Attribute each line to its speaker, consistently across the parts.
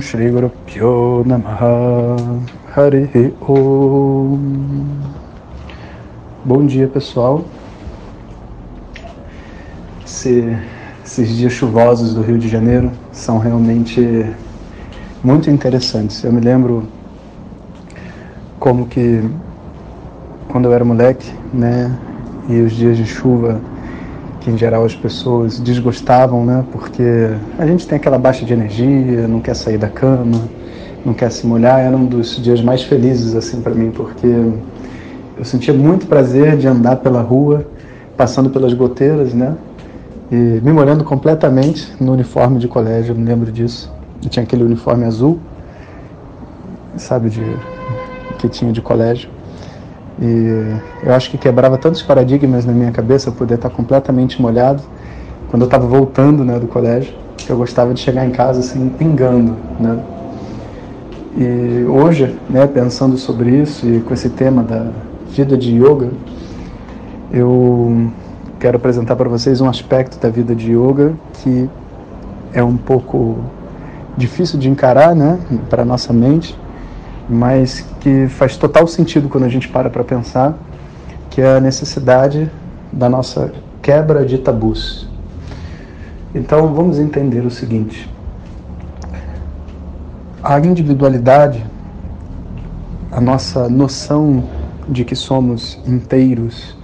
Speaker 1: Shri Guru Pyo Namaha Hari Om Bom dia pessoal. Esse, Esses dias chuvosos do Rio de Janeiro são realmente muito interessantes. Eu me lembro como que quando eu era moleque né, e os dias de chuva que em geral as pessoas desgostavam, né? Porque a gente tem aquela baixa de energia, não quer sair da cama, não quer se molhar. Era um dos dias mais felizes assim para mim, porque eu sentia muito prazer de andar pela rua, passando pelas goteiras, né? E me molhando completamente no uniforme de colégio, eu me lembro disso. Eu tinha aquele uniforme azul, sabe, de que tinha de colégio. E eu acho que quebrava tantos paradigmas na minha cabeça poder estar completamente molhado quando eu estava voltando né, do colégio, que eu gostava de chegar em casa assim, pingando. Né? E hoje, né, pensando sobre isso e com esse tema da vida de yoga, eu quero apresentar para vocês um aspecto da vida de yoga que é um pouco difícil de encarar né, para a nossa mente, mas que faz total sentido quando a gente para para pensar, que é a necessidade da nossa quebra de tabus. Então vamos entender o seguinte: a individualidade, a nossa noção de que somos inteiros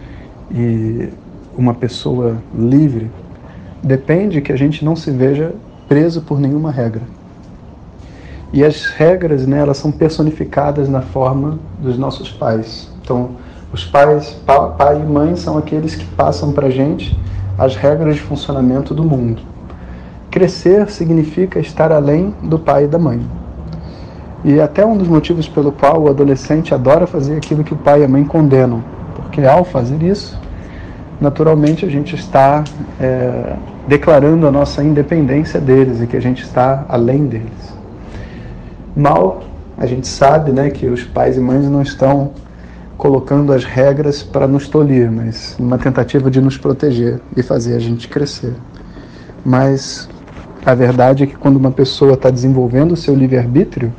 Speaker 1: e uma pessoa livre, depende que a gente não se veja preso por nenhuma regra. E as regras, né, elas são personificadas na forma dos nossos pais. Então, os pais, pai e mãe, são aqueles que passam para a gente as regras de funcionamento do mundo. Crescer significa estar além do pai e da mãe. E até um dos motivos pelo qual o adolescente adora fazer aquilo que o pai e a mãe condenam. Porque ao fazer isso, naturalmente a gente está é, declarando a nossa independência deles e que a gente está além deles. Mal, a gente sabe né, que os pais e mães não estão colocando as regras para nos tolir, mas numa tentativa de nos proteger e fazer a gente crescer. Mas a verdade é que quando uma pessoa está desenvolvendo o seu livre-arbítrio,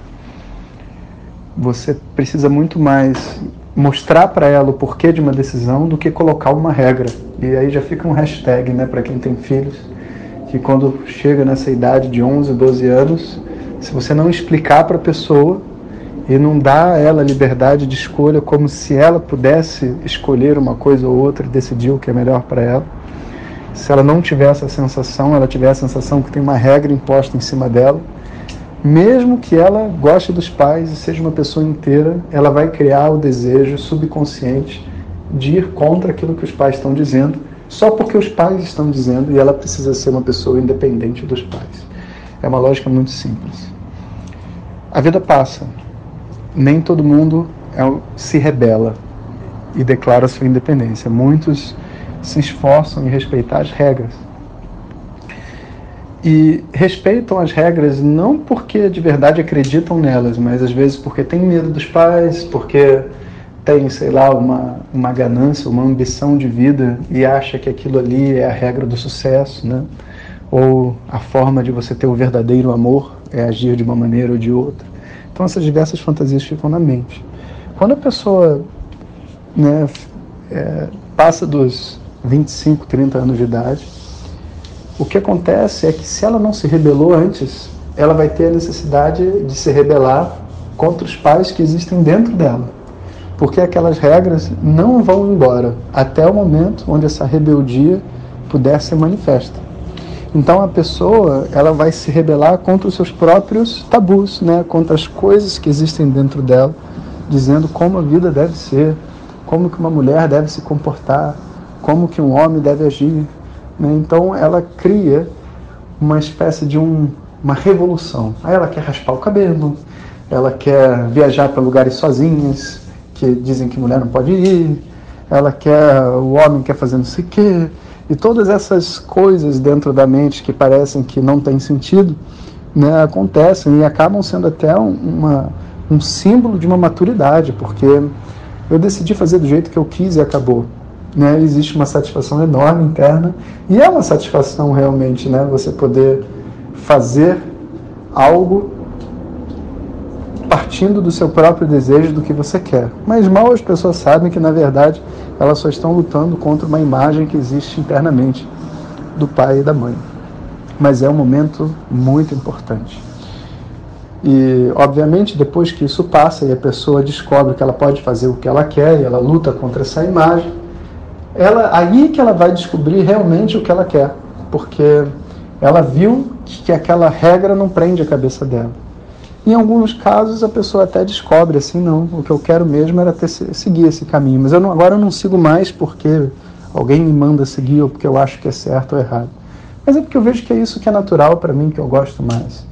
Speaker 1: você precisa muito mais mostrar para ela o porquê de uma decisão do que colocar uma regra. E aí já fica um hashtag né, para quem tem filhos, que quando chega nessa idade de 11, 12 anos, se você não explicar para a pessoa e não dar a ela liberdade de escolha como se ela pudesse escolher uma coisa ou outra e decidir o que é melhor para ela, se ela não tiver essa sensação, ela tiver a sensação que tem uma regra imposta em cima dela, mesmo que ela goste dos pais e seja uma pessoa inteira, ela vai criar o desejo subconsciente de ir contra aquilo que os pais estão dizendo, só porque os pais estão dizendo e ela precisa ser uma pessoa independente dos pais. É uma lógica muito simples. A vida passa. Nem todo mundo é, se rebela e declara sua independência. Muitos se esforçam em respeitar as regras. E respeitam as regras não porque de verdade acreditam nelas, mas às vezes porque têm medo dos pais, porque tem, sei lá, uma, uma ganância, uma ambição de vida e acha que aquilo ali é a regra do sucesso, né? Ou a forma de você ter o verdadeiro amor é agir de uma maneira ou de outra. Então essas diversas fantasias ficam na mente. Quando a pessoa né, é, passa dos 25, 30 anos de idade, o que acontece é que se ela não se rebelou antes, ela vai ter a necessidade de se rebelar contra os pais que existem dentro dela. Porque aquelas regras não vão embora até o momento onde essa rebeldia puder ser manifesta. Então a pessoa ela vai se rebelar contra os seus próprios tabus, né? contra as coisas que existem dentro dela, dizendo como a vida deve ser, como que uma mulher deve se comportar, como que um homem deve agir. Né? Então ela cria uma espécie de um, uma revolução. Aí ela quer raspar o cabelo, ela quer viajar para lugares sozinhas, que dizem que mulher não pode ir, ela quer, o homem quer fazer não sei o quê, e todas essas coisas dentro da mente que parecem que não têm sentido, né, acontecem e acabam sendo até uma, um símbolo de uma maturidade, porque eu decidi fazer do jeito que eu quis e acabou. Né? Existe uma satisfação enorme interna e é uma satisfação realmente, né? Você poder fazer algo partindo do seu próprio desejo do que você quer. Mas mal as pessoas sabem que na verdade elas só estão lutando contra uma imagem que existe internamente do pai e da mãe. Mas é um momento muito importante. E, obviamente, depois que isso passa e a pessoa descobre que ela pode fazer o que ela quer e ela luta contra essa imagem, ela aí que ela vai descobrir realmente o que ela quer, porque ela viu que aquela regra não prende a cabeça dela. Em alguns casos a pessoa até descobre assim, não, o que eu quero mesmo era ter, seguir esse caminho, mas eu não, agora eu não sigo mais porque alguém me manda seguir ou porque eu acho que é certo ou errado. Mas é porque eu vejo que é isso que é natural para mim, que eu gosto mais.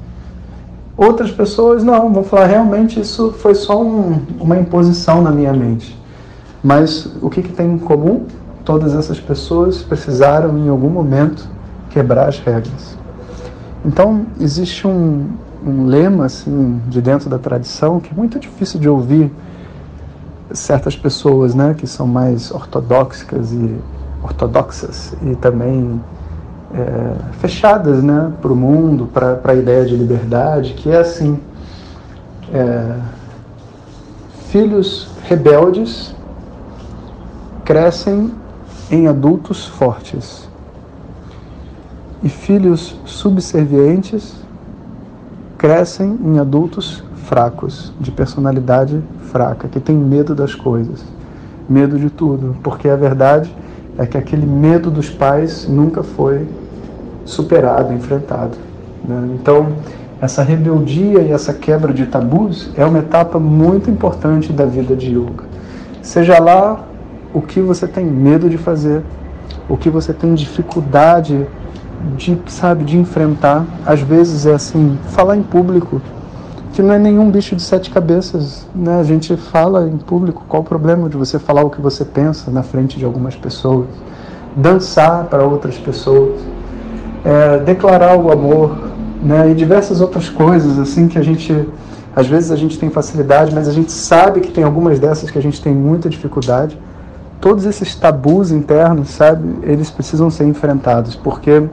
Speaker 1: Outras pessoas não, vão falar realmente isso foi só um, uma imposição na minha mente. Mas o que, que tem em comum? todas essas pessoas precisaram em algum momento quebrar as regras. Então existe um, um lema assim de dentro da tradição que é muito difícil de ouvir certas pessoas, né, que são mais ortodoxas e ortodoxas e também é, fechadas, né, para o mundo, para a ideia de liberdade, que é assim: é, filhos rebeldes crescem em adultos fortes, e filhos subservientes crescem em adultos fracos, de personalidade fraca, que tem medo das coisas, medo de tudo, porque a verdade é que aquele medo dos pais nunca foi superado, enfrentado. Né? Então, essa rebeldia e essa quebra de tabus é uma etapa muito importante da vida de yoga. Seja lá o que você tem medo de fazer, o que você tem dificuldade de, sabe, de enfrentar. Às vezes é assim, falar em público, que não é nenhum bicho de sete cabeças, né? A gente fala em público, qual o problema de você falar o que você pensa na frente de algumas pessoas? Dançar para outras pessoas, é, declarar o amor, né? E diversas outras coisas assim que a gente às vezes a gente tem facilidade, mas a gente sabe que tem algumas dessas que a gente tem muita dificuldade todos esses tabus internos, sabe, eles precisam ser enfrentados, porque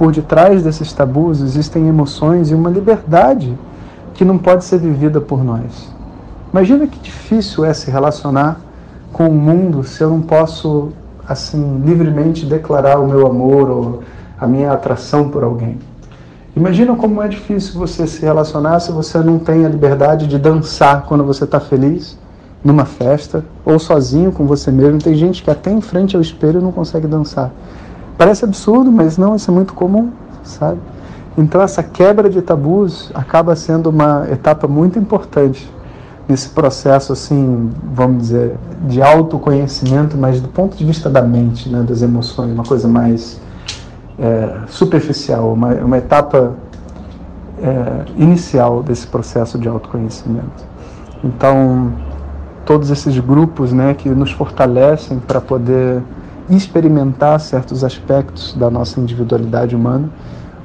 Speaker 1: por detrás desses tabus existem emoções e uma liberdade que não pode ser vivida por nós. Imagina que difícil é se relacionar com o mundo se eu não posso, assim, livremente declarar o meu amor ou a minha atração por alguém. Imagina como é difícil você se relacionar se você não tem a liberdade de dançar quando você está feliz numa festa ou sozinho com você mesmo. Tem gente que até em frente ao espelho não consegue dançar. Parece absurdo, mas não, isso é muito comum, sabe? Então essa quebra de tabus acaba sendo uma etapa muito importante nesse processo assim, vamos dizer, de autoconhecimento, mas do ponto de vista da mente, né, das emoções, uma coisa mais é, superficial, uma, uma etapa é, inicial desse processo de autoconhecimento. Então todos esses grupos né, que nos fortalecem para poder experimentar certos aspectos da nossa individualidade humana,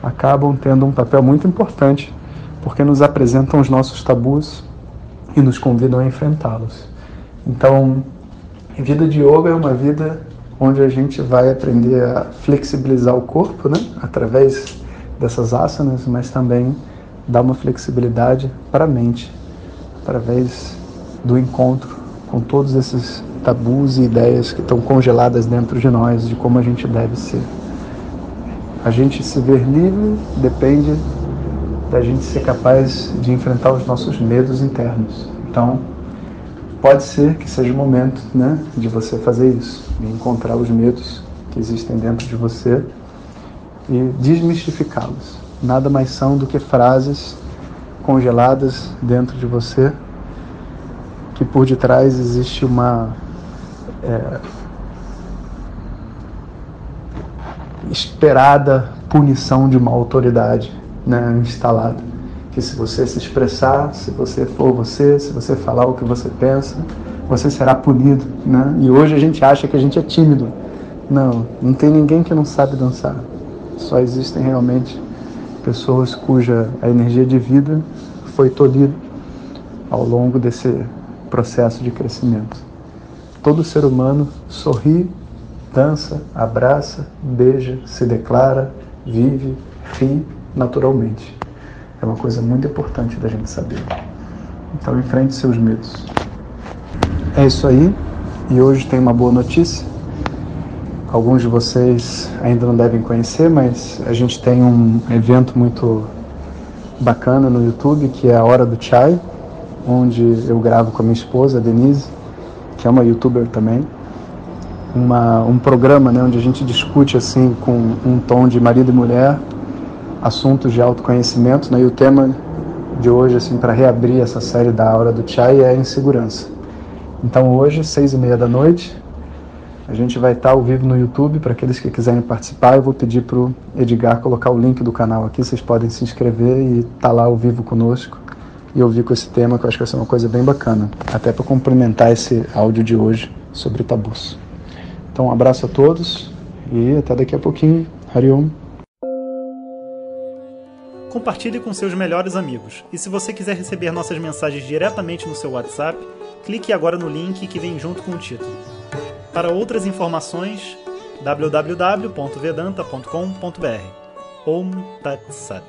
Speaker 1: acabam tendo um papel muito importante, porque nos apresentam os nossos tabus e nos convidam a enfrentá-los. Então, a vida de yoga é uma vida onde a gente vai aprender a flexibilizar o corpo, né, através dessas asanas, mas também dar uma flexibilidade para a mente, através do encontro com todos esses tabus e ideias que estão congeladas dentro de nós de como a gente deve ser. A gente se ver livre depende da gente ser capaz de enfrentar os nossos medos internos. Então, pode ser que seja o momento né, de você fazer isso, de encontrar os medos que existem dentro de você e desmistificá-los. Nada mais são do que frases congeladas dentro de você que por detrás existe uma é, esperada punição de uma autoridade né, instalada. Que se você se expressar, se você for você, se você falar o que você pensa, você será punido. Né? E hoje a gente acha que a gente é tímido. Não, não tem ninguém que não sabe dançar. Só existem realmente pessoas cuja a energia de vida foi tolhida ao longo desse processo de crescimento. Todo ser humano sorri, dança, abraça, beija, se declara, vive, ri naturalmente. É uma coisa muito importante da gente saber. Então enfrente seus medos. É isso aí. E hoje tem uma boa notícia. Alguns de vocês ainda não devem conhecer, mas a gente tem um evento muito bacana no YouTube que é a Hora do Chai, onde eu gravo com a minha esposa, a Denise, que é uma youtuber também. Uma, um programa né, onde a gente discute assim com um tom de marido e mulher assuntos de autoconhecimento, né? E o tema de hoje, assim, para reabrir essa série da Hora do Chai é insegurança. Então hoje, seis e meia da noite, a gente vai estar ao vivo no YouTube. Para aqueles que quiserem participar, eu vou pedir para o Edgar colocar o link do canal aqui. Vocês podem se inscrever e estar tá lá ao vivo conosco e ouvir com esse tema, que eu acho que vai ser uma coisa bem bacana. Até para complementar esse áudio de hoje sobre tabus. Então, um abraço a todos e até daqui a pouquinho. Hariom.
Speaker 2: Compartilhe com seus melhores amigos. E se você quiser receber nossas mensagens diretamente no seu WhatsApp, clique agora no link que vem junto com o título. Para outras informações, www.vedanta.com.br. Om Tat Sat.